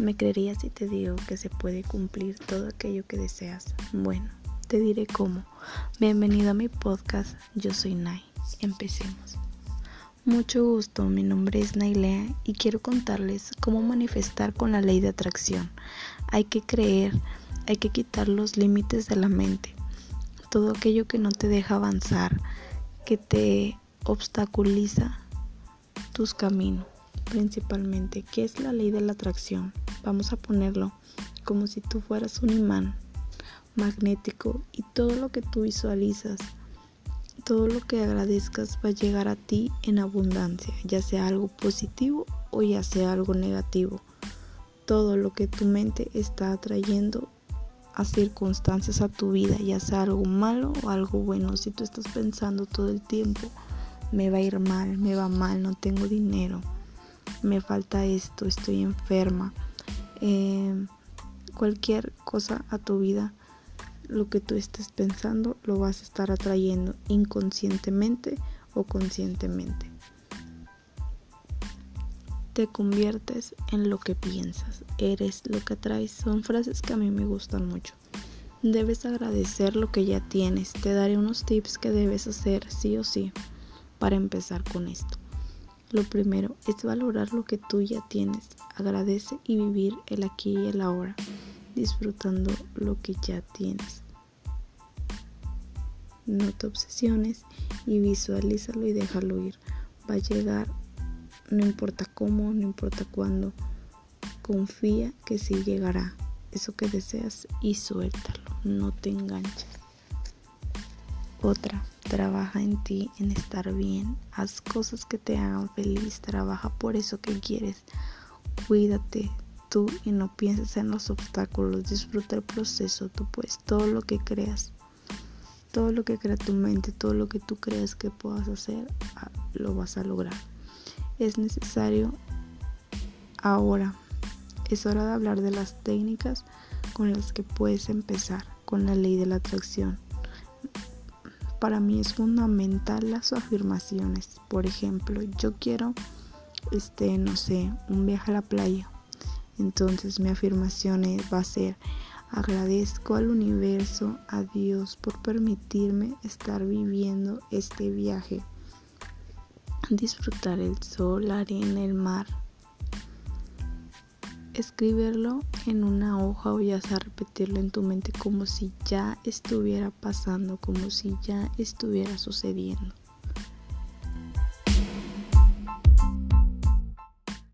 ¿Me creerías si te digo que se puede cumplir todo aquello que deseas? Bueno, te diré cómo. Bienvenido a mi podcast, yo soy Nay. Empecemos. Mucho gusto, mi nombre es Nailea y quiero contarles cómo manifestar con la ley de atracción. Hay que creer, hay que quitar los límites de la mente, todo aquello que no te deja avanzar, que te obstaculiza tus caminos principalmente. ¿Qué es la ley de la atracción? Vamos a ponerlo como si tú fueras un imán magnético y todo lo que tú visualizas, todo lo que agradezcas va a llegar a ti en abundancia, ya sea algo positivo o ya sea algo negativo. Todo lo que tu mente está atrayendo a circunstancias a tu vida, ya sea algo malo o algo bueno. Si tú estás pensando todo el tiempo, me va a ir mal, me va mal, no tengo dinero, me falta esto, estoy enferma, eh, cualquier cosa a tu vida, lo que tú estés pensando lo vas a estar atrayendo inconscientemente o conscientemente. Te conviertes en lo que piensas, eres lo que atraes. Son frases que a mí me gustan mucho. Debes agradecer lo que ya tienes. Te daré unos tips que debes hacer sí o sí para empezar con esto. Lo primero es valorar lo que tú ya tienes, agradece y vivir el aquí y el ahora, disfrutando lo que ya tienes. No te obsesiones y visualízalo y déjalo ir. Va a llegar, no importa cómo, no importa cuándo. Confía que sí llegará. Eso que deseas y suéltalo. No te enganches. Otra, trabaja en ti, en estar bien. Haz cosas que te hagan feliz. Trabaja por eso que quieres. Cuídate tú y no pienses en los obstáculos. Disfruta el proceso. Tú puedes todo lo que creas. Todo lo que crea tu mente, todo lo que tú creas que puedas hacer, ah, lo vas a lograr. Es necesario ahora. Es hora de hablar de las técnicas con las que puedes empezar con la ley de la atracción para mí es fundamental las afirmaciones. Por ejemplo, yo quiero, este, no sé, un viaje a la playa. Entonces mi afirmación va a ser, agradezco al universo, a Dios por permitirme estar viviendo este viaje. Disfrutar el sol, la arena, el mar, escribirlo en una hoja o ya sea repetirlo en tu mente como si ya estuviera pasando, como si ya estuviera sucediendo.